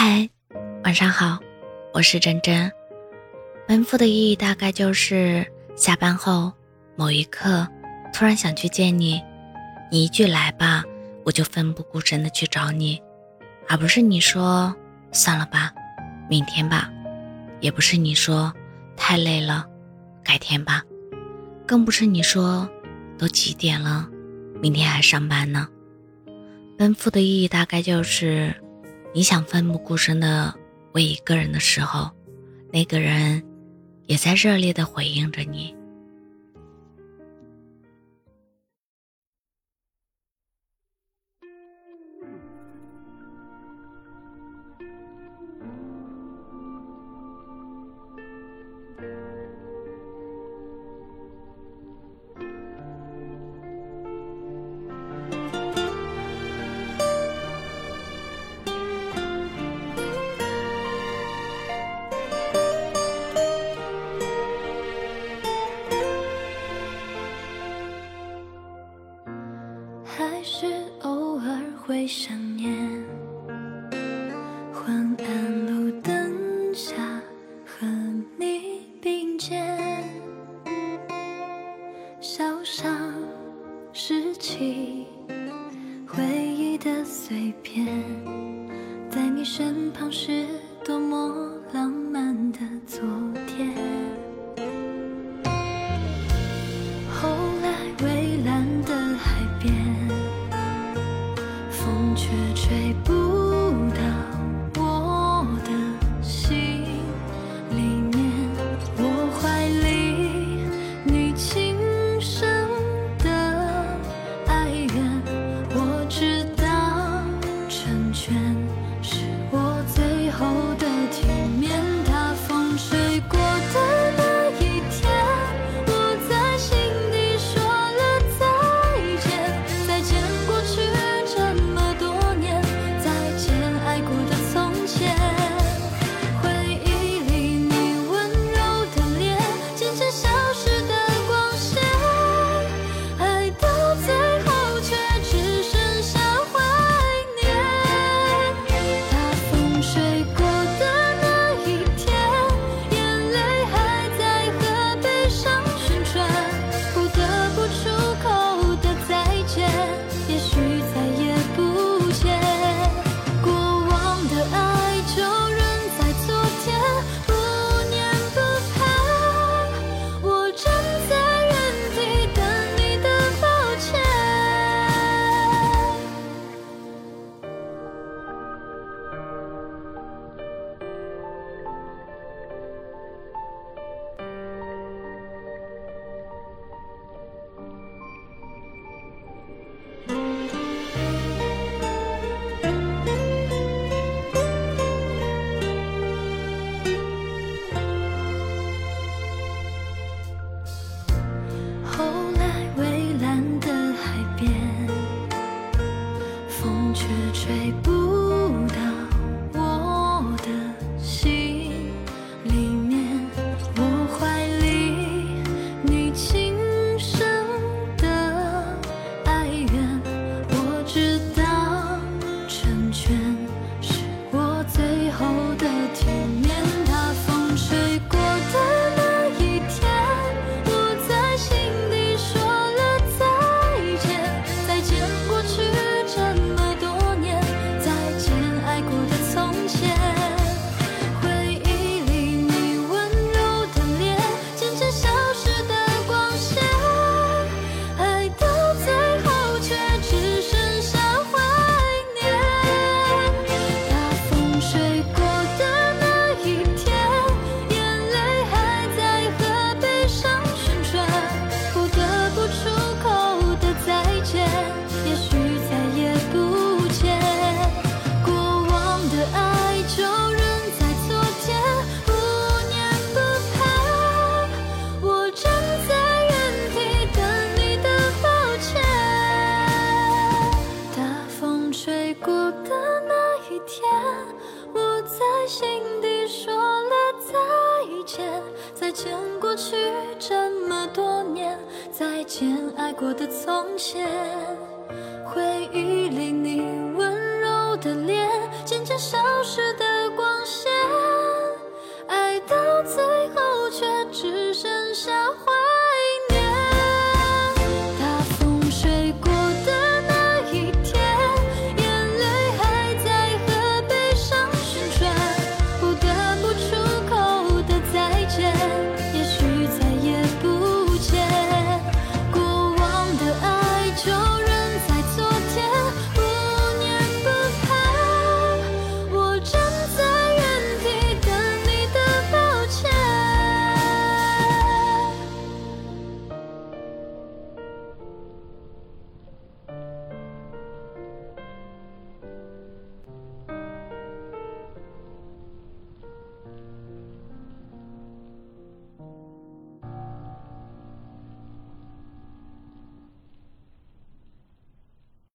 嗨，晚上好，我是真真。奔赴的意义大概就是下班后某一刻，突然想去见你，你一句来吧，我就奋不顾身的去找你，而不是你说算了吧，明天吧，也不是你说太累了，改天吧，更不是你说都几点了，明天还上班呢。奔赴的意义大概就是。你想奋不顾身的为一个人的时候，那个人也在热烈的回应着你。会想念，昏暗路灯下和你并肩，小巷拾起回忆的碎片，在你身旁是多么过去这么多年再见爱过的从前回忆里你温柔的脸渐渐消失的